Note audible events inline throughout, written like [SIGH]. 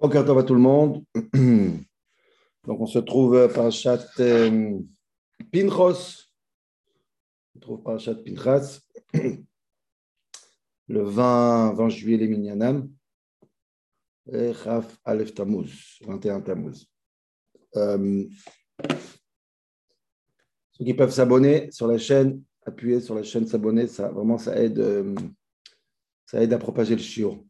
Bonjour à tout le monde. [CLEARS THROAT] Donc, on se trouve par chat euh, Pinchos. On se trouve par chat Pinchas. [CLEARS THROAT] Le 20, 20 juillet, les Minyanam. Et Chaf Aleph Tammuz, 21 Tammuz. Euh, ceux qui peuvent s'abonner sur la chaîne, appuyer sur la chaîne, s'abonner, ça vraiment ça aide, euh, ça aide à propager le chiot.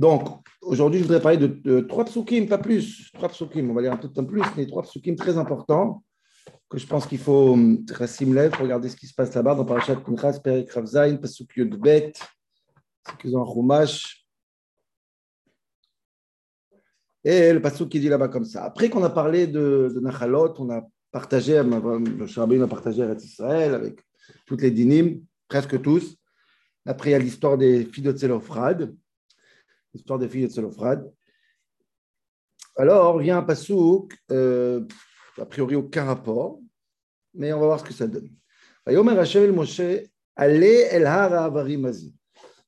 Donc, aujourd'hui, je voudrais parler de, trois psukim, pas plus. Trois psukim, on va lire un peu plus, mais trois psukim très importants que je pense qu'il faut Rassim Lev, regarder ce qui se passe là-bas dans Parashat Pinchas, Perik Ravzain, Pasuk Yud Bet, c'est en Chumash. Et le Pasuk qui dit là-bas comme ça. Après qu'on a parlé de, de Nachalot, on a partagé, le Shabbat a partagé avec Israël avec toutes les dynimes, presque tous. Après, il y a l'histoire des filles de Tzelophrad l'histoire des filles de Tselophrad. Alors vient un pasouk, euh, a priori aucun rapport, mais on va voir ce que ça donne. Moshe, allez el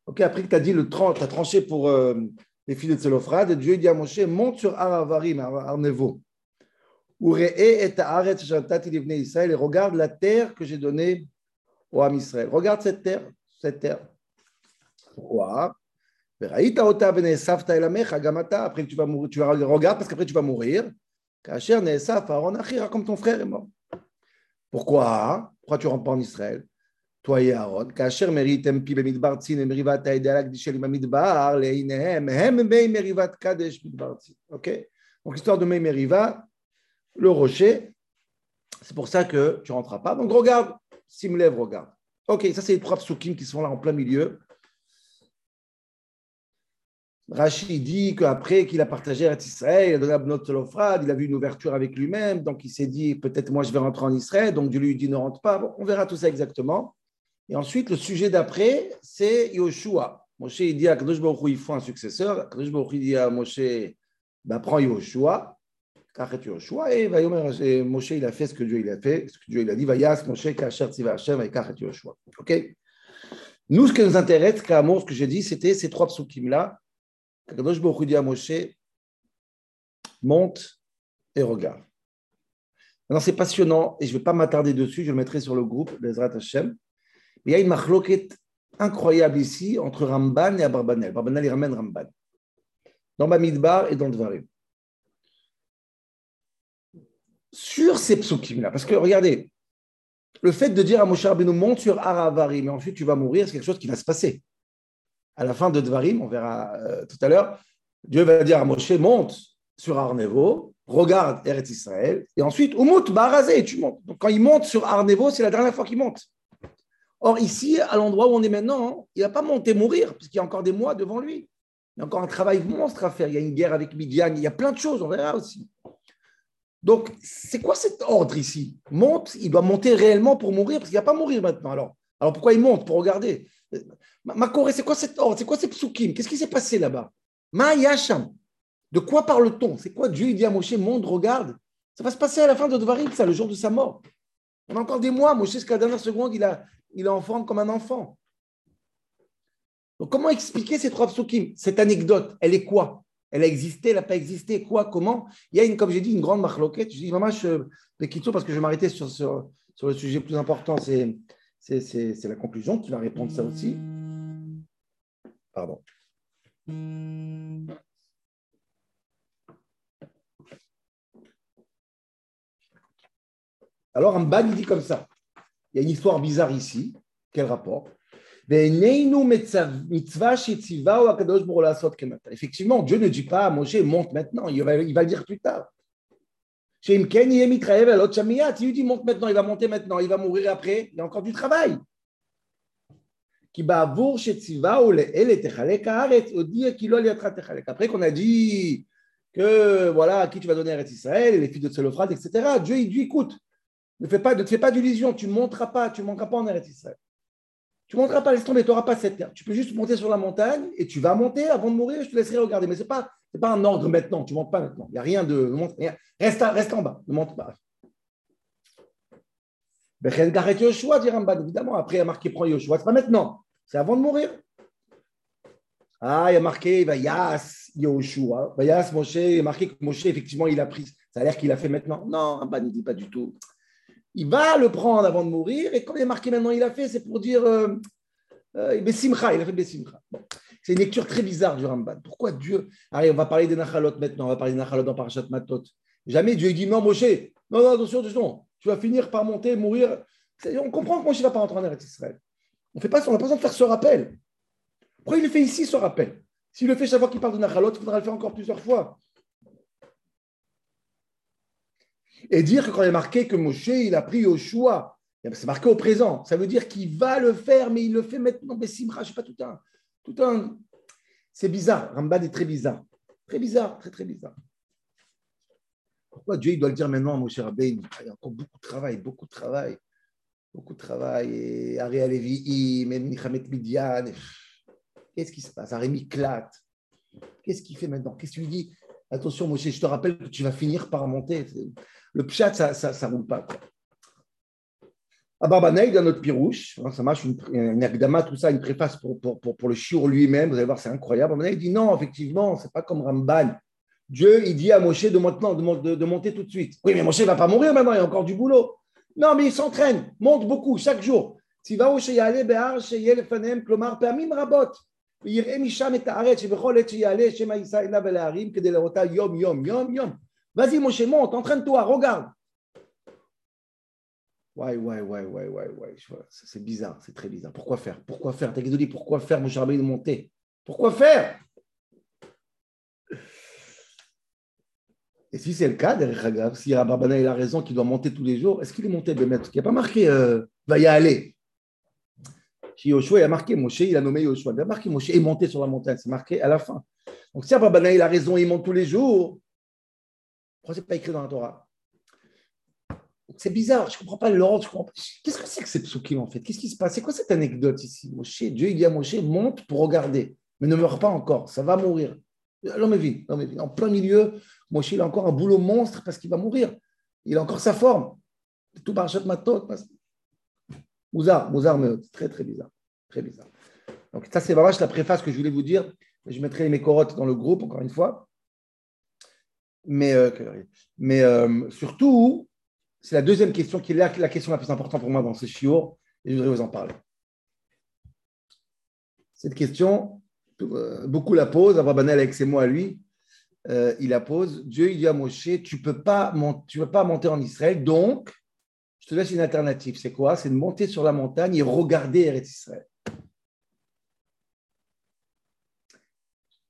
Ok, après que tu as dit le tu as tranché pour euh, les filles de Tselophrad, Dieu dit à Moshe, monte sur Haravarim, Arnevo. et regarde la terre que j'ai donnée au Ham Israël. Regarde cette terre, cette terre. Pourquoi? Après, tu vas mourir, tu parce qu'après, tu vas mourir. Comme ton frère est mort. Pourquoi Pourquoi tu ne rentres pas en Israël toi et Aaron, Ok Donc, l'histoire de Meimeriva, le rocher, c'est pour ça que tu ne rentres pas. Donc, regarde, Simlev, regarde. Ok, ça, c'est les trois psukim qui sont là en plein milieu Rachid dit qu'après qu'il a partagé avec Israël, il a donné il a vu une ouverture avec lui-même, donc il s'est dit peut-être moi je vais rentrer en Israël, donc Dieu lui dit ne rentre pas. on verra tout ça exactement. Et ensuite, le sujet d'après, c'est Yoshua. Moshe dit à Kadosh Baruch il faut un successeur. Kadosh Baruch dit à Moshe bah, prends Yoshua, Yoshua, et, Moshe il a fait ce que Dieu il a fait, ce que Dieu il a dit, Vayas Moshe Kacher Tziva Hashem et Yoshua. Ok? Nous, ce qui nous intéresse, ce que j'ai dit, c'était ces trois psukim là Kadosh Baruch à Moshe, monte et regarde. Maintenant, c'est passionnant et je ne vais pas m'attarder dessus, je le mettrai sur le groupe, Bezrat Hashem. Mais il y a une marloquette incroyable ici entre Ramban et Abarbanel. Abarbanel, il ramène Ramban. Dans Bamidbar et dans Dvarim. Sur ces psukim-là, parce que regardez, le fait de dire à Moshe Rabbeinu, monte sur Aravari, mais ensuite tu vas mourir, c'est quelque chose qui va se passer à la fin de Dvarim, on verra euh, tout à l'heure, Dieu va dire à Moshe, monte sur Arnevo, regarde Eretz Israël, et ensuite, Umut Barazé, tu montes. Donc quand il monte sur Arnevo, c'est la dernière fois qu'il monte. Or, ici, à l'endroit où on est maintenant, il n'a pas monté mourir, parce qu'il y a encore des mois devant lui. Il y a encore un travail monstre à faire. Il y a une guerre avec Midian, il y a plein de choses, on verra aussi. Donc, c'est quoi cet ordre ici? Monte, il doit monter réellement pour mourir, parce qu'il ne va pas mourir maintenant. Alors pourquoi il monte? Pour regarder. Makoré, c'est quoi cet ordre C'est quoi ces psukim? Qu'est-ce qui s'est passé là-bas? Ma Yasham. De quoi parle-t-on? C'est quoi Dieu dit à Moshe, monde, regarde. Ça va se passer à la fin de Dvarim, ça, le jour de sa mort. On a encore des mois. Moshe, jusqu'à la dernière seconde, il, a, il est enfant comme un enfant. Donc, comment expliquer ces trois psukim? Cette anecdote, elle est quoi? Elle a existé, elle n'a pas existé Quoi Comment? Il y a, une, comme j'ai dit, une grande marloquette. Je dis, maman, je, parce que je vais m'arrêter sur, sur, sur, le sujet plus important, c'est, c'est, la conclusion qui va répondre ça aussi. Pardon. Alors, un il dit comme ça. Il y a une histoire bizarre ici. Quel rapport? Effectivement, Dieu ne dit pas à Moshe, monte maintenant, il va, il va le dire plus tard. Si il dit monte maintenant, il va monter maintenant, il va mourir après, il y a encore du travail. Après qu'on a dit que voilà, à qui tu vas donner Eretz Israël, les filles de Tselophrate, etc., Dieu il dit écoute, ne, fais pas, ne te fais pas d'illusion, tu ne monteras pas, tu ne monteras pas en Eretz Israël. Tu ne monteras pas, laisse tomber, tu n'auras pas cette terre. Tu peux juste monter sur la montagne et tu vas monter avant de mourir, je te laisserai regarder. Mais ce n'est pas, pas un ordre maintenant, tu ne montes pas maintenant. Il n'y a rien de. Reste, reste en bas, ne monte pas. Yoshua, dit Ramban, évidemment. Après, il a marqué prend Yoshua. Ce n'est pas maintenant, c'est avant de mourir. Ah, il a marqué Vayas Yoshua. Vayas Moshe, il a marqué que Moshe, effectivement, il a pris. Ça a l'air qu'il a fait maintenant. Non, Ramban ne dit pas du tout. Il va le prendre avant de mourir, et quand il est marqué maintenant, il a fait, c'est pour dire euh, euh, il a fait Bessimcha. C'est une lecture très bizarre du Ramban. Pourquoi Dieu. Allez, on va parler des Nachalot maintenant, on va parler des Nachalot dans Parashat Matot. Jamais Dieu dit non, Moshe, non, non, attention, attention, tu vas finir par monter, mourir. On comprend que Moshe ne va pas rentrer en Eretz Israël. On n'a pas, besoin de faire ce rappel. Pourquoi il le fait ici, ce rappel? S'il le fait chaque fois qu'il parle de Nachalot, il faudra le faire encore plusieurs fois. Et dire que quand il est marqué que Moshe, il a pris au choix, c'est marqué au présent. Ça veut dire qu'il va le faire, mais il le fait maintenant. Mais Simra, je ne sais pas, tout un. Tout un... C'est bizarre. Ramban est très bizarre. Très bizarre, très, très bizarre. Pourquoi Dieu il doit le dire maintenant à Moshe Rabbein Il y a encore beaucoup de travail, beaucoup de travail. Beaucoup de travail. Et Ariel Levi, Michamet Midian. Qu'est-ce qui se passe? Arémi clate. Qu'est-ce qu'il fait maintenant? Qu'est-ce qu'il lui dit Attention, Moshe, je te rappelle que tu vas finir par monter. Le pchat, ça ne roule pas. Quoi. Ah, à Barbanel, dans notre Pirouche, hein, ça marche, une, une tout ça, une préface pour, pour, pour, le chiour lui-même, vous allez voir, c'est incroyable. Barbanel dit non, effectivement, c'est pas comme Ramban. Dieu, il dit à Moshe de, maintenant, de, de, de monter tout de suite. Oui, mais Moshe ne va pas mourir maintenant, il y a encore du boulot. Non, mais il s'entraîne, monte beaucoup chaque jour. Vas-y, Moshe, monte, entraîne-toi, regarde. Ouais, ouais, ouais, ouais, ouais, ouais. C'est bizarre, c'est très bizarre. Pourquoi faire? Pourquoi faire? T'as dit pourquoi faire, Moshe de monter Pourquoi faire? Et si c'est le cas, derrière si Rababana a raison qu'il doit monter tous les jours, est-ce qu'il est monté de mettre Il n'y a pas marqué euh, va y aller. Si Yoshua il a marqué Moshe, il a nommé Yoshua. Il a marqué Moshe est monté sur la montagne, c'est marqué à la fin. Donc si Rababana a raison, il monte tous les jours, pourquoi ce n'est pas écrit dans la Torah? C'est bizarre, je ne comprends pas l'ordre. Qu'est-ce que c'est que ces psukim en fait? Qu'est-ce qui se passe? C'est quoi cette anecdote ici? Moshe, Dieu il dit à Moshe monte pour regarder, mais ne meurt pas encore, ça va mourir. L'homme est vide, En plein milieu, Moshe, il a encore un boulot monstre parce qu'il va mourir. Il a encore sa forme. Tout par Matot. Mouzar, Mouzar, mais très, très bizarre. Très bizarre. Donc, ça, c'est vraiment la préface que je voulais vous dire. Je mettrai mes corottes dans le groupe, encore une fois. Mais, euh, mais euh, surtout, c'est la deuxième question qui est la, question la plus importante pour moi dans ce chiour, et je voudrais vous en parler. Cette question, euh, beaucoup la posent, Abrabanel avec ses mots à lui, euh, il la pose. Dieu il dit à Moshe, tu ne peux, peux pas monter en Israël, donc je te laisse une alternative. C'est quoi? C'est de monter sur la montagne et regarder Eretz Israël.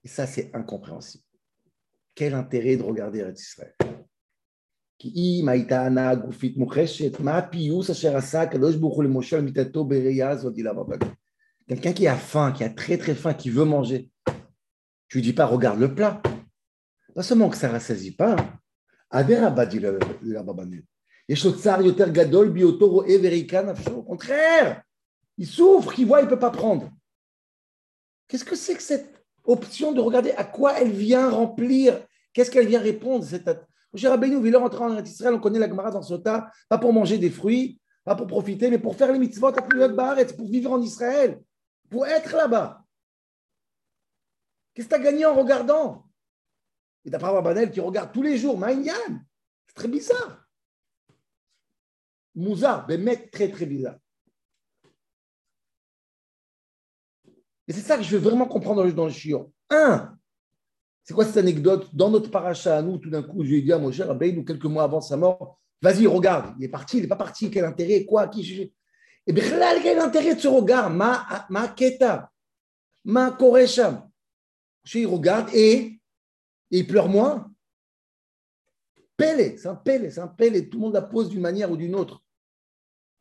Et ça, c'est incompréhensible. Quel intérêt de regarder Eretz Israël? Quelqu'un qui a faim, qui a très très faim, qui veut manger, tu lui dis pas regarde le plat. Pas seulement que ça ne rassasie pas. Au contraire, il souffre, il voit, il ne peut pas prendre. Qu'est-ce que c'est que cette option de regarder à quoi elle vient remplir? Qu'est-ce qu'elle vient répondre cette... Moshe Rabbeinu voulait rentrer en Israël, on connaît la Gemara dans Sota, pas pour manger des fruits, pas pour profiter, mais pour faire les mitzvot à pour vivre en Israël, pour être là-bas. Qu'est-ce que tu as gagné en regardant? Et d'après Banel qui regarde tous les jours, Maïnyan, c'est très bizarre. Mouza, mais très très bizarre. Et c'est ça que je veux vraiment comprendre dans le chiot. Un, c'est quoi cette anecdote Dans notre paracha à nous, tout d'un coup, je lui ai dit à Moshe Rabbeinu, quelques mois avant sa mort, vas-y, regarde, il est parti, il n'est pas parti, quel intérêt, quoi, qui Et bien, quel intérêt de ce regard? Ma, ma keta, ma koresham. Il regarde et, il pleure moins. Pelle, c'est un pelle, c'est un pelle, tout le monde la pose d'une manière ou d'une autre.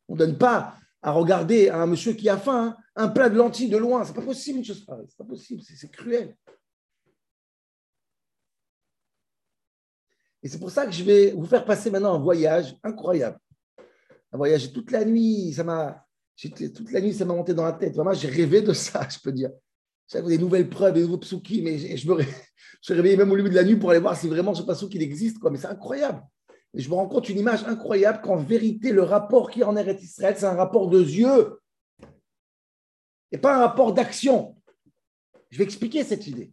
On ne donne pas à regarder à un monsieur qui a faim un plat de lentilles de loin. C'est pas possible une chose pareille. C'est pas possible, c'est cruel. Et c'est pour ça que je vais vous faire passer maintenant un voyage incroyable. Un voyage toute la nuit, ça m'a toute la nuit, ça m'a monté dans la tête. Vraiment, j'ai rêvé de ça, [LAUGHS] je peux dire. J'avais des nouvelles preuves, des nouveaux psuki, mais je me, suis [LAUGHS] réveillé même au milieu de la nuit pour aller voir si vraiment ce psuki existe. Quoi. Mais c'est incroyable. Je me rends compte une image incroyable qu'en vérité, le rapport qui en est Israël, c'est un rapport de yeux et pas un rapport d'action. Je vais expliquer cette idée.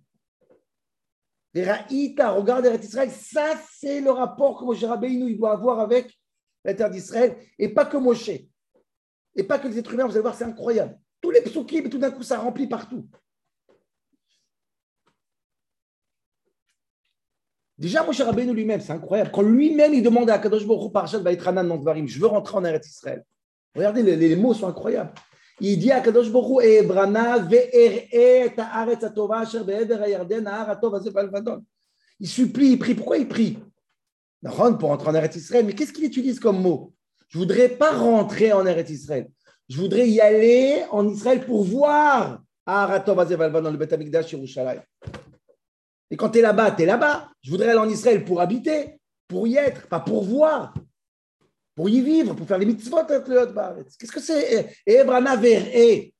Raïta, regarde Israël, ça c'est le rapport que Moshe Rabbeinu doit avoir avec la terre d'Israël, et pas que Moshe, et pas que les êtres humains, vous allez voir, c'est incroyable. Tous les psukim, tout d'un coup, ça remplit partout. Déjà, Moshe Rabbeinu lui-même, c'est incroyable. Quand lui-même, il demande à Kadosh Baruch Parashat Vaïtranan Nantvarim, je veux rentrer en Eretz Israël. Regardez, les, mots sont incroyables. Il dit à Kadosh Baruch Ebrana ve'er'e ta'aretz atova asher be'eder atov azeh Il supplie, il prie. Pourquoi il prie? pour rentrer en Eretz Israël. Mais qu'est-ce qu'il utilise comme mot? Je ne voudrais pas rentrer en Eretz Israël. Je voudrais y aller en Israël pour voir azeh dans le Amikdash Yerushalayim. Et quand tu es là-bas, tu es là-bas. Je voudrais aller en Israël pour habiter, pour y être, pas pour voir, pour y vivre, pour faire les mitzvot avec le Qu'est-ce que c'est? Ebrana Et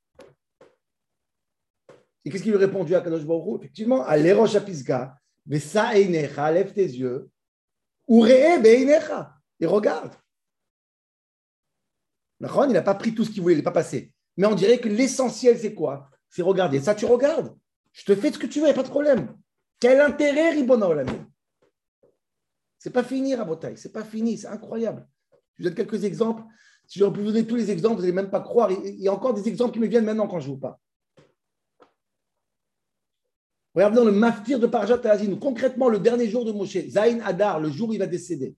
qu'est-ce qu'il lui répondu à Kadosh Baruch Effectivement, à l'Erosh Apisga, Vesa Einecha, lève tes yeux, Uree Beinecha, et regarde. Il n'a pas pris tout ce qu'il voulait, il n'est pas passé. Mais on dirait que l'essentiel, c'est quoi? C'est regarder. Ça, tu regardes. Je te fais ce que tu veux, il n'y a pas de problème. Quel intérêt, Ribona Olami C'est pas fini, Rabotai, c'est pas fini, c'est incroyable. Je vous donne quelques exemples. Si j'aurais pu vous donner tous les exemples, vous n'allez même pas croire. Il y a encore des exemples qui me viennent maintenant quand je vous parle. Regardez dans le maftir de Parjat Azinu, concrètement le dernier jour de Moshe, Zain Adar, le jour où il va décéder.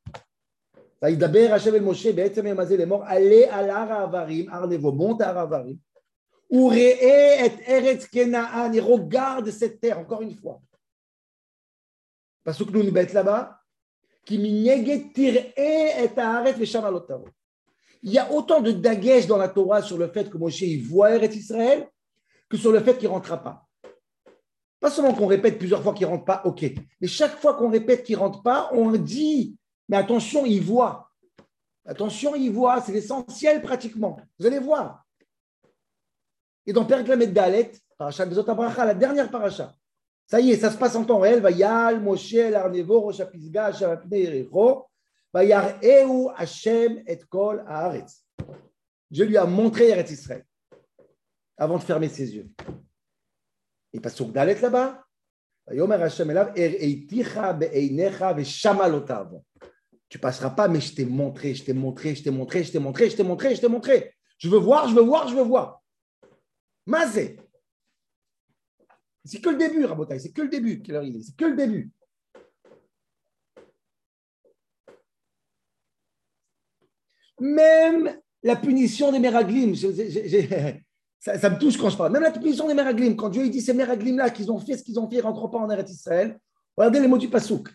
Daber Hashem el Moshe, Be'etzem Yamazé, les morts, allez à l'Aravarim, Arnevo, monte à Aravarim, ou et Eretz Kenaan, et regarde cette terre, encore une fois. Parce que nous nous bêtes là-bas. Il y a autant de dagesh dans la Torah sur le fait que Moshe il voit Eretz Israël que sur le fait qu'il ne rentrera pas. Pas seulement qu'on répète plusieurs fois qu'il ne rentre pas, ok. Mais chaque fois qu'on répète qu'il ne rentre pas, on dit, mais attention, il voit. Attention, il voit, c'est l'essentiel pratiquement. Vous allez voir. Et dans Père Lamed Dalet, la dernière paracha, ça y est, ça se passe en temps réel. Moshe, et Kol. Dieu lui a montré Eretz Israël avant de fermer ses yeux. Il passe sur Dalet là-bas. Ve'shamalotav. Tu passeras pas, mais je t'ai montré, je t'ai montré, je t'ai montré, je t'ai montré, je t'ai montré, je t'ai montré. Je veux voir, je veux voir, je veux voir. Mazé. C'est que le début, Rabotai, c'est que le début, c'est que le début. Même la punition des Meraglim, [LAUGHS] ça, me touche quand je parle. Même la punition des Meraglim, quand Dieu dit ces Meraglim-là qu'ils ont fait ce qu'ils ont fait, ils ne rentrent pas en Eretz Israël. Regardez les mots du Pasouk.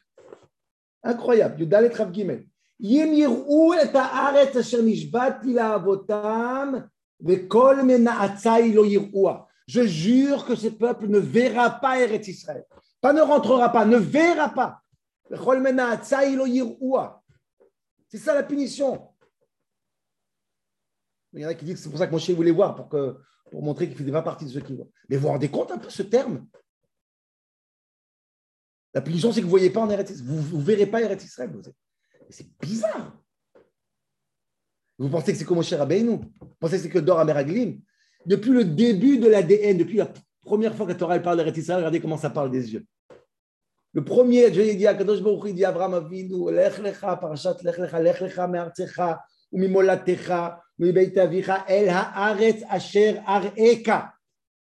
Incroyable. Yudalet Rav Gimel. Yem yir'u et haaretz asher nishbati lo yir'ua. Je jure que ce peuple ne verra pas Eretz Israël. Pas ne rentrera pas, ne verra pas. C'est ça la punition. Il y en a qui disent que c'est pour ça que Moshe voulait voir, pour, montrer qu'il ne faisait pas partie de ceux qui voient. Mais vous vous rendez compte un peu ce terme? La punition, c'est que vous ne voyez pas en Eretz Israël. Vous ne verrez pas Eretz Israël. C'est bizarre. Vous pensez que c'est comme Moshe Rabbeinu? Vous pensez que c'est que Dor Ameraglim depuis le début de l'ADN, depuis la première fois que Torah parle de Israël, regardez comment ça parle des yeux. Le premier, Dieu dit à Kadosh Baruch dit à Abraham Avinu, Lech lecha, parashat lech lecha, lech lecha me'artzecha, umimolatecha, u'mibeit avicha, el haaretz asher ar'eka.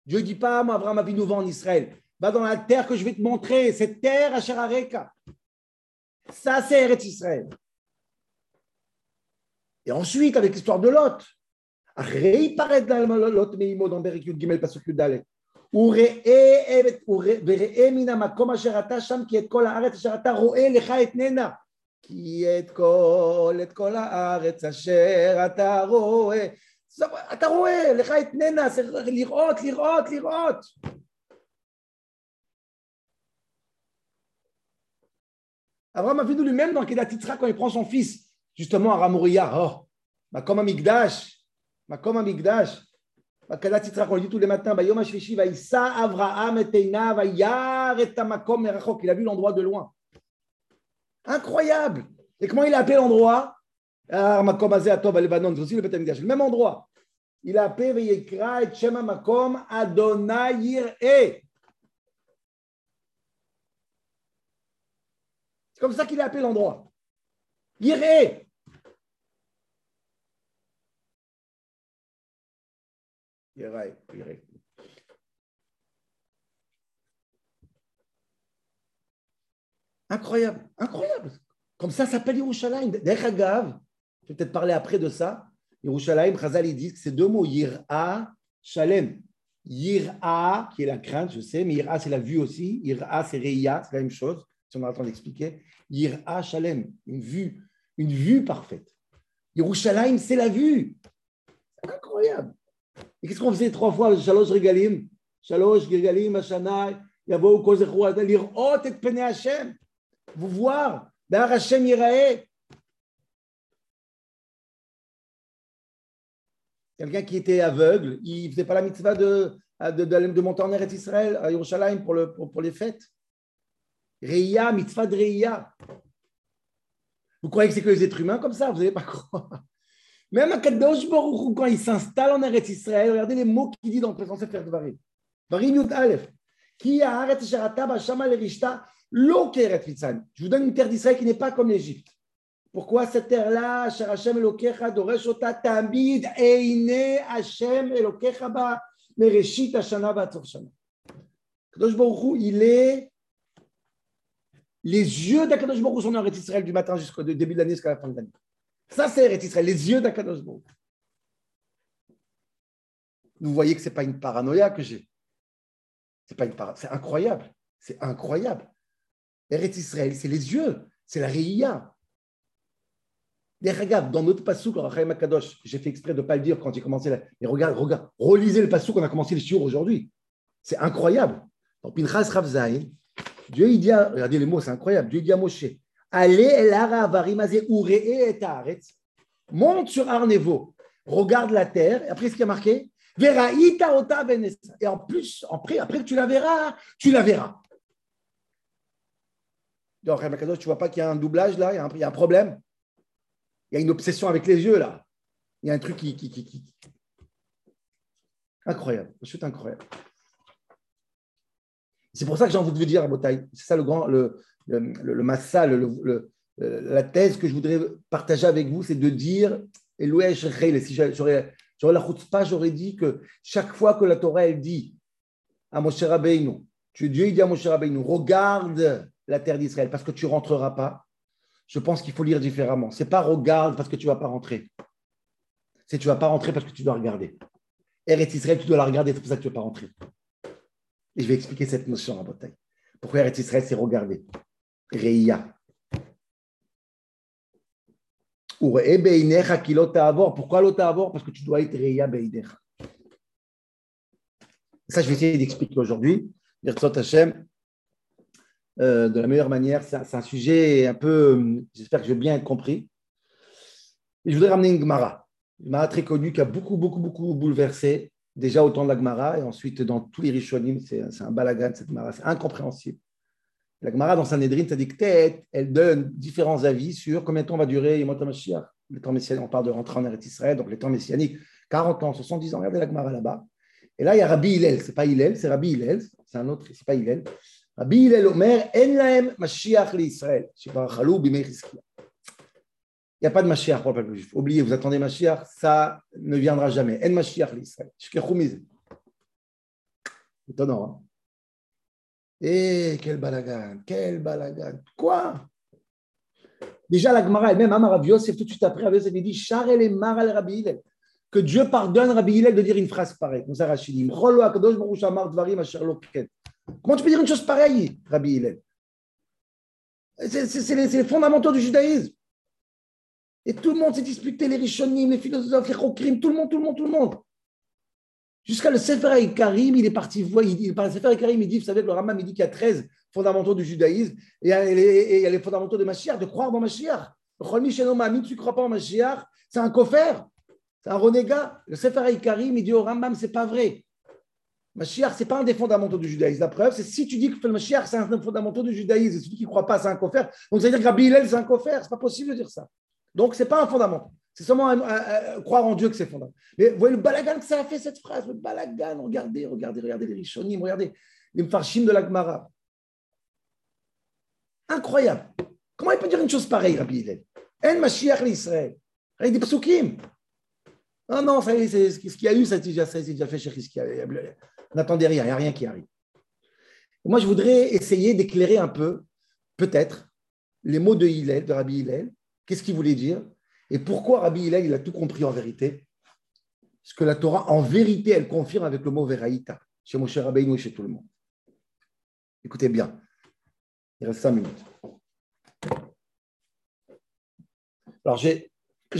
Dieu dit pas, Abraham Avinu va en Israël. Va dans la terre que je vais te montrer, cette terre asher ar'eka. Ça, c'est Eretz Israël. Et ensuite, avec l'histoire de Lot, אחרי ייפרד לעלות מאימו בפרק י"ג פסוק י"ד וראה מן המקום אשר אתה שם כי את כל הארץ אשר אתה רואה לך אתננה כי את כל, את כל הארץ אשר אתה רואה אתה רואה, לך אתננה, צריך לראות, לראות, לראות Abraham Avinu lui-même dans Kedat Yitzhak quand il prend son fils justement à Ramoria, oh, bah comme un Migdash, Makom Amigdash, on le dit tous les matins, Avraham et Makom Il a vu l'endroit de loin. Incroyable Et comment il a appelé l'endroit? Ah, Makom Atov c'est aussi le Betamigdash, le même endroit. Il a appelé Veyekra et Shema Makom Adonai e. C'est comme ça qu'il a appelé l'endroit. Yir'e Incroyable, incroyable. Comme ça, ça s'appelle Yerushalayim. D'ailleurs, je vais peut-être parler après de ça. Yerushalayim, Chazal, ils disent que c'est deux mots, Yir'a, Shalem. Yir'a, qui est la crainte, je sais, mais Yir'a, c'est la vue aussi. Yir'a, c'est Reya, c'est la même chose, si on a le temps d'expliquer. Yir'a, Shalem, une vue, une vue parfaite. Yerushalayim, c'est la vue. C'est incroyable. Et qu'est-ce qu'on faisait trois fois? Shalosh Regalim Shalosh Regalim, Hashanah, Yavo, Kozechu, Lir'ot et Pene Hashem vous voir. Dar Hashem Yirae. Quelqu'un qui était aveugle, il ne faisait pas la mitzvah de, de, de, de monter en Eretz Israël, à Yerushalayim, pour, le, pour les fêtes. Reya, mitzvah de Reya. Vous croyez que c'est que les êtres humains comme ça? Vous n'allez pas [LAUGHS] croire. Même à Kadosh Baruch quand il s'installe en Eretz Israël, regardez les mots qu'il dit dans le présent Sefer Dvarim. Dvarim Yud Aleph. Qui a arrêté Sharata Bashama Lerishta je vous donne une terre d'Israël qui n'est pas comme l'Égypte. Pourquoi cette terre-là, Hashem Elokecha, Doresh Ota Tamid, Eine Hashem Elokecha Ba, Mereshit Hashana Ba Shana. Kadosh Baruch il est. Les yeux d'Akadosh Baruch sont en Eretz Israël du matin jusqu'au début de l'année jusqu'à la fin de l'année. Ça, c'est Eretz Israël, les yeux d'Akadosh. Vous voyez que ce n'est pas une paranoïa que j'ai. C'est pas une c'est incroyable. C'est incroyable. Eretz Israël, c'est les yeux, c'est la Réia. Regarde, dans notre passouk, j'ai fait exprès de ne pas le dire quand j'ai commencé. La... Mais regarde, regarde, relisez le passouk, on a commencé le shiur aujourd'hui. C'est incroyable. Dans Pinchas Ravzaïn, Dieu il dit, regardez les mots, c'est incroyable. Dieu dit à Moshe, allez monte sur Arnevo, regarde la terre, et après ce qui a marqué, Et en plus, après, après que tu la verras, tu la verras. Donc, tu vois pas qu'il y a un doublage là, il y a un, problème? Il y a une obsession avec les yeux là. Il y a un truc qui. qui, qui, qui... Incroyable, c'est incroyable. C'est pour ça que j'ai envie de vous dire, c'est ça le grand, le, le, le, massa, la thèse que je voudrais partager avec vous, c'est de dire, et si j'aurais la pas, j'aurais dit que chaque fois que la Torah elle dit à Moshe Rabbeinu, Dieu il dit à Moshe Rabbeinu, regarde la terre d'Israël parce que tu rentreras pas, je pense qu'il faut lire différemment. C'est pas regarde parce que tu vas pas rentrer. C'est tu vas pas rentrer parce que tu dois regarder. Eretz Israël, tu dois la regarder, c'est pour ça que tu ne vas pas rentrer. Et je vais expliquer cette notion à bataille. Pourquoi Eretz Israël, c'est regarder? Reia. Pourquoi l'ota Parce que tu dois être Reia Beinecha. Ça, je vais essayer d'expliquer aujourd'hui. Euh, de la meilleure manière. C'est un sujet un peu, j'espère que je vais bien compris. Je voudrais ramener une Gemara, une Gemara très connue qui a beaucoup, beaucoup, beaucoup bouleversé, déjà au temps de la Gemara et ensuite dans tous les Rishonim. C'est un balagan, cette Gemara, c'est incompréhensible. La Gemara dans Sanhedrin Tadiktet, elle donne différents avis sur combien de temps va durer Yom HaMashiach. Le temps messianique, on parle de rentrer en Eretz Israël, donc les temps messianiques, 40 ans, 70 ans. Regardez la Gemara là-bas. Et là, il y a Rabbi Hillel, c'est pas Hillel, c'est Rabbi Hillel, c'est un autre, c'est pas Hillel. Rabbi Hillel Omer, En laem Mashiach l'Israël. Il n'y a pas de Mashiach pour le peuple juif. Oubliez, vous attendez Mashiach, ça ne viendra jamais. En Mashiach l'Israël. Étonnant, hein eh, quel balagan, quel balagan. Quoi? Déjà, la Gemara elle-même, Amar Yosef, tout de suite après, avait dit Charel et Rabbi Hillel. Que Dieu pardonne Rabbi Hillel de dire une phrase pareille. Rachidim. Comment tu peux dire une chose pareille, Rabbi Hillel? C'est les, fondamentaux du judaïsme. Et tout le monde s'est disputé, les Rishonim, les philosophes, les Chokrim, tout le monde, tout le monde, tout le monde. Jusqu'à le Sefer Karim, il est parti voir, il, par le Sefer Karim, il dit, vous savez, le Rambam, il dit qu'il y a 13 fondamentaux du judaïsme, et il y a les, fondamentaux de Mashiach, de croire dans Mashiach. Le tu ne crois pas en Mashiach, c'est un kofer, c'est un renégat. Le Sefer Karim, il dit au Rambam, c'est pas vrai. Mashiach, ce n'est pas un des fondamentaux du judaïsme. La preuve, c'est si tu dis que le Mashiach, c'est un des fondamentaux du judaïsme, et celui qui ne croit pas, c'est un kofer, donc ça veut dire que Rabbi Hillel, c'est un kofer. Ce n'est pas possible de dire ça. Donc, ce n'est pas un fondamental. C'est seulement croire en Dieu que c'est fondamental. Mais vous voyez le balagan que ça a fait, cette phrase, le balagan. Regardez, regardez, regardez les rishonim, regardez les mfarshim de la Gemara. Incroyable. Comment il peut dire une chose pareille, Rabbi Hillel? En Mashiach l'Israël. Avec des psukim. Non, non, ça c'est ce qu'il y a eu, ça c'est déjà, déjà fait chez. N'attendez rien, il n'y a rien qui arrive. Moi, je voudrais essayer d'éclairer un peu, peut-être, les mots de Hillel, de Rabbi Hillel. Qu'est-ce qu'il voulait dire? Et pourquoi Rabbi Hillel, il a tout compris en vérité? Parce que la Torah, en vérité, elle confirme avec le mot Veraïta, chez Moshe Rabbeinu et chez tout le monde. Écoutez bien, il reste cinq minutes. Alors, j'ai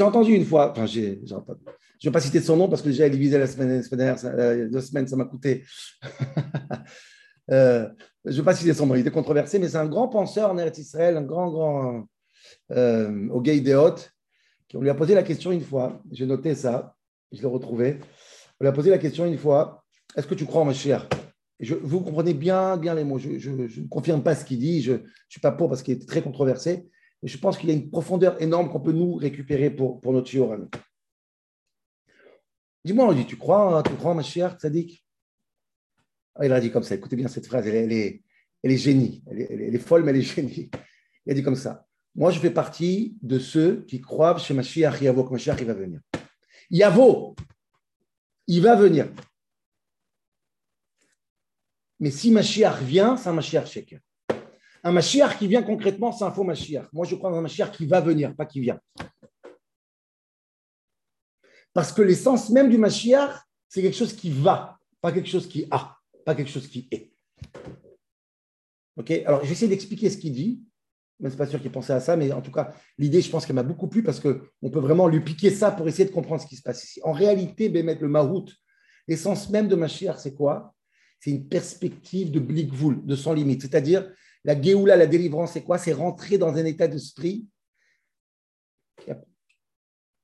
entendu une fois, enfin, j'ai entendu, je ne vais pas citer son nom parce que déjà, il visait la semaine, dernière, deux semaines, ça m'a coûté. [LAUGHS] euh, je ne vais pas citer son nom, il était controversé, mais c'est un grand penseur en Eretz Israël, un grand, grand, euh, au Gay qui on lui a posé la question une fois, j'ai noté ça, je l'ai retrouvé. On lui a posé la question une fois est-ce que tu crois en Mashiach? Je, Vous comprenez bien, bien les mots. Je, ne confirme pas ce qu'il dit, je ne suis pas pour parce qu'il est très controversé, mais je pense qu'il y a une profondeur énorme qu'on peut nous récupérer pour, notre Shiorami. Dis-moi, on dit tu crois, tu crois en Mashiach, Tzadik? Ah, Il a dit comme ça, écoutez bien cette phrase, elle, est, génie, elle est, folle, mais elle est génie. Il a dit comme ça moi, je fais partie de ceux qui croient chez Mashiach Yavo, que Mashiach il va venir. Yavo, il va venir. Mais si Mashiach vient, c'est un Mashiach sheker. Un Mashiach qui vient concrètement, c'est un faux Mashiach. Moi, je crois dans un Mashiach qui va venir, pas qui vient. Parce que l'essence même du Mashiach, c'est quelque chose qui va, pas quelque chose qui a, pas quelque chose qui est. Ok? Alors, j'essaie d'expliquer ce qu'il dit mais c'est pas sûr qu'il pensait à ça, mais en tout cas, l'idée, je pense qu'elle m'a beaucoup plu parce qu'on peut vraiment lui piquer ça pour essayer de comprendre ce qui se passe ici. En réalité, Bémet, le Mahout, l'essence même de Mashiach, c'est quoi? C'est une perspective de Blikvul, de sans limite. C'est-à-dire, la Géoula, la délivrance, c'est quoi? C'est rentrer dans un état d'esprit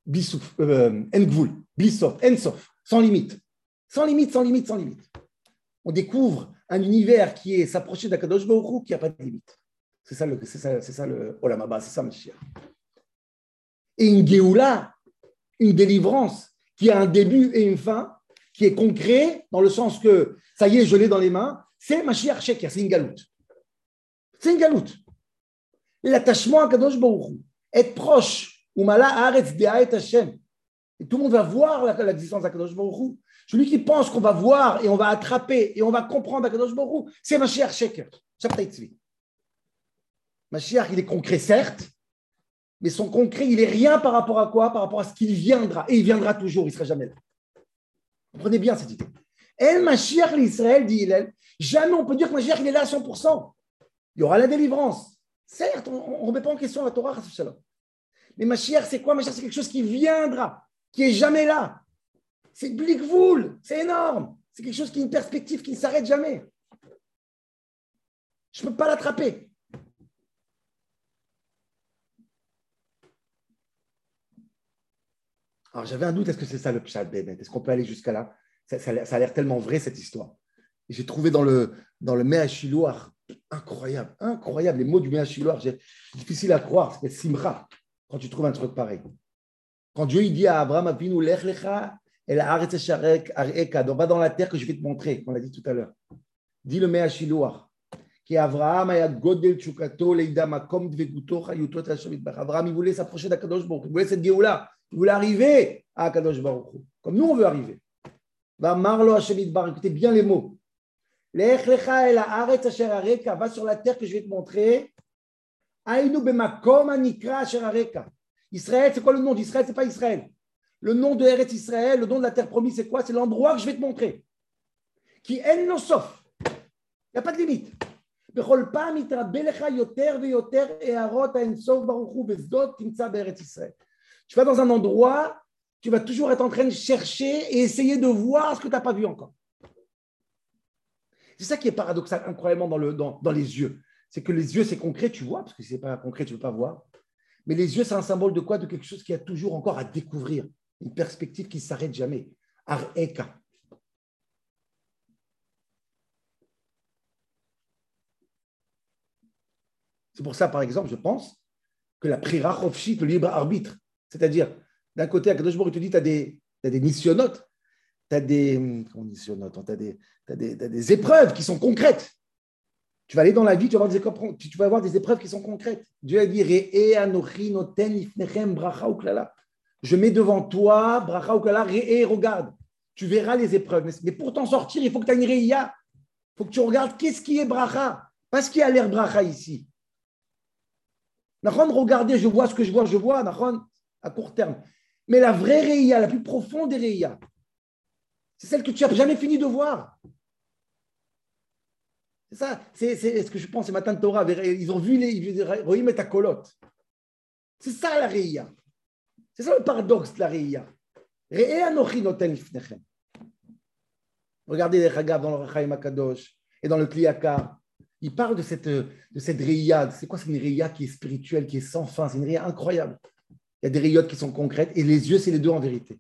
Bisouf, euh, Engvul, Blissof, Ensof, sans limite. Sans limite, sans limite, sans limite. On découvre un univers qui est s'approcher d'Akadosh Baruch qui n'a pas de limite. C'est ça le, c'est ça, c'est ça le Olamaba, c'est ça. Et une une délivrance qui a un début et une fin, qui est concret dans le sens que ça y est, je l'ai dans les mains, c'est Mashiach Sheker, c'est une galoute. C'est une galoute. L'attachement à Kadosh Baruch être proche, ou Mala De'aet Hashem. Et tout le monde va voir l'existence d'Akadosh Baruch Celui qui pense qu'on va voir et on va attraper et on va comprendre Akadosh Baruch c'est Mashiach Sheker. Shabtai. Mashiach, il est concret, certes, mais son concret, il est rien par rapport à quoi? Par rapport à ce qu'il viendra. Et il viendra toujours, il ne sera jamais là. Comprenez bien cette idée. El Mashiach l'Israël, dit Hillel, jamais on peut dire que Mashiach, il est là à 100%. Il y aura la délivrance. Certes, on ne remet pas en question la Torah, mais Mashiach, c'est quoi? Mashiach, c'est quelque chose qui viendra, qui est jamais là. C'est Blikvoul, c'est énorme. C'est quelque chose qui est une perspective qui ne s'arrête jamais. Je ne peux pas l'attraper. Alors j'avais un doute, est-ce que c'est ça le pshat Est-ce qu'on peut aller jusqu'à là? Ça, a l'air tellement vrai cette histoire. J'ai trouvé dans le, dans le incroyable, incroyable. Les mots du Meachiloar, c'est difficile à croire, c'est Simra, quand tu trouves un truc pareil. Quand Dieu il dit à Abraham, Avinu, lech lecha, et la on va dans la terre que je vais te montrer, on l'a dit tout à l'heure. Dit le Meachiloar. Qui Abraham a godel chukato leida makom dveguto Abraham, il voulait s'approcher d'Akadosh Baruch, il voulait cette Géoula. Il voulait arriver à Kadosh Baruch comme nous on veut arriver. Va Marlo Bar, écoutez bien les mots. Va sur la terre que je vais te montrer. Israël, c'est quoi le nom d'Israël? C'est pas Israël. Le nom de Eretz Israël, le nom de la terre promise, c'est quoi? C'est l'endroit que je vais te montrer. Qui est Il n'y a pas de limite. Tu vas dans un endroit, tu vas toujours être en train de chercher et essayer de voir ce que tu n'as pas vu encore. C'est ça qui est paradoxal, incroyablement, dans, le, dans, dans les yeux. C'est que les yeux, c'est concret, tu vois, parce que si ce n'est pas concret, tu ne veux pas voir. Mais les yeux, c'est un symbole de quoi? De quelque chose qui a toujours encore à découvrir. Une perspective qui ne s'arrête jamais. Ar-Eka. C'est pour ça, par exemple, je pense que la prière le libre arbitre, c'est-à-dire, d'un côté, à Kadosh il te dit, tu as des, as des tu as des, as des, épreuves qui sont concrètes. Tu vas aller dans la vie, tu vas avoir des épreuves, qui sont concrètes. Dieu a dit Je mets devant toi, bracha uklala, regarde. Tu verras les épreuves. Mais pour t'en sortir, il faut que tu aies une réia. Il faut que tu regardes qu'est-ce qui est bracha. Pas ce qui a l'air bracha ici. Regardez, je vois ce que je vois, je vois, à court terme. Mais la vraie réia, la plus profonde des réia, c'est celle que tu n'as jamais fini de voir. C'est ça, c'est ce que je pense ce matin de Torah. Ils ont vu les Rohim et ta colotte. C'est ça la réia. C'est ça le paradoxe de la réia. Regardez les Chagav dans le Rachaim Akadosh et dans le Kliyaka. Il parle de cette, de cette C'est quoi? C'est une réia qui est spirituelle, qui est sans fin. C'est une réia incroyable. Il y a des rayottes qui sont concrètes et les yeux, c'est les deux en vérité.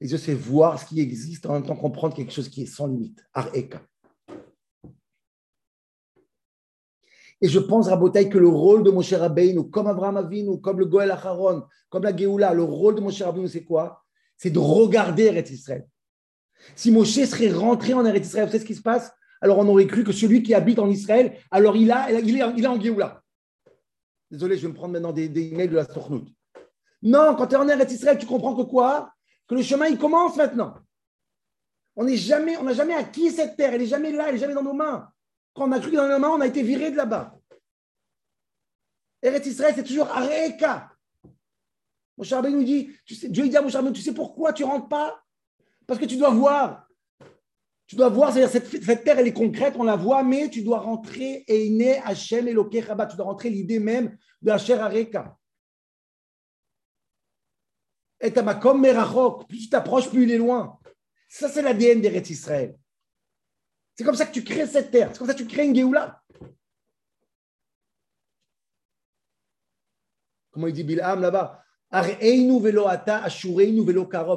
Les yeux, c'est voir ce qui existe en même temps comprendre quelque chose qui est sans limite. Areka. Et je pense, Rabotai, que le rôle de Moshe Rabbeinu, comme Abraham Avinu, comme le Goël Acharon, comme la Géoula, le rôle de Moshe Rabbeinu, c'est quoi? C'est de regarder Eretz Israël. Si Moshe serait rentré en Eretz Israël, vous savez ce qui se passe? Alors on aurait cru que celui qui habite en Israël, alors il, a, il, est, il est en Géoula. Désolé, je vais me prendre maintenant des, des emails de la Stornout. Non, quand tu es en Eretz Israël, tu comprends que quoi? Que le chemin, il commence maintenant. On n'a jamais, jamais acquis cette terre, elle n'est jamais là, elle n'est jamais dans nos mains. Quand on a cru que dans nos mains, on a été viré de là-bas. Eretz Israël, c'est toujours Areka. Mon cher nous dit, tu sais, Dieu dit à mon cher tu sais pourquoi tu ne rentres pas? Parce que tu dois voir. Tu dois voir, c'est-à-dire cette, terre, elle est concrète, on la voit, mais tu dois rentrer Eine Hachem Eloke Rabat. Tu dois rentrer l'idée même de Hacher Areka. Et comme Merachok, plus tu t'approches, plus il est loin. Ça, c'est l'ADN d'Eretz Israël. C'est comme ça que tu crées cette terre. C'est comme ça que tu crées une Géoula. Comment il dit Bilham là-bas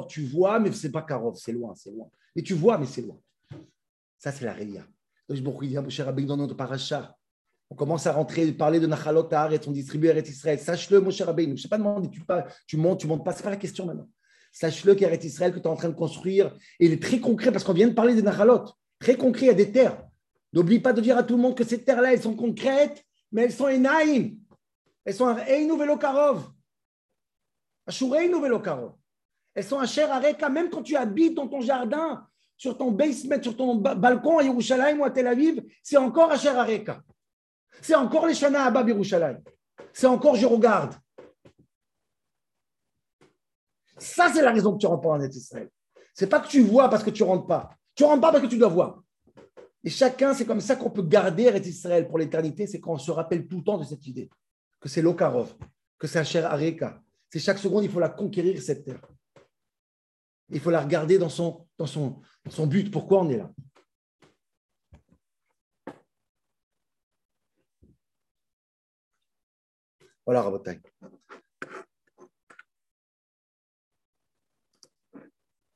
Tu vois, mais ce n'est pas Karov, c'est loin, c'est loin. Et tu vois, mais c'est loin. Ça, c'est la Réa. Donc, je il dit cher dans notre paracha. On commence à rentrer, parler de Nachalot et on distribue Eretz Israël. Sache-le, mon cher Je ne sais pas demander, tu, tu montes, tu montes pas. Ce n'est pas la question maintenant. Sache-le qu'Eretz Israël que tu es en train de construire, il est très concret parce qu'on vient de parler des Nachalot très concret, il y a des terres. N'oublie pas de dire à tout le monde que ces terres-là, elles sont concrètes, mais elles sont Enaim. Elles sont Einu Velokarov. Ashureinu Velokarov. Elles sont Asher Areka, même quand tu habites dans ton jardin, sur ton basement, sur ton balcon à Yerushalayim ou à Tel Aviv, c'est encore Asher Areka. C'est encore les Shana Abba Yerushalayim. C'est encore je regarde. Ça, c'est la raison que tu rentres pas en Israël. C'est pas que tu vois parce que tu rentres pas. Tu ne rentres pas parce que tu dois voir. Et chacun, c'est comme ça qu'on peut garder Eretz Israël pour l'éternité, c'est qu'on se rappelle tout le temps de cette idée, que c'est l'Okarov, que c'est Asher Areka. C'est chaque seconde, il faut la conquérir, cette terre. Il faut la regarder dans son, dans son, son but. Pourquoi on est là? Voilà, Rabotai.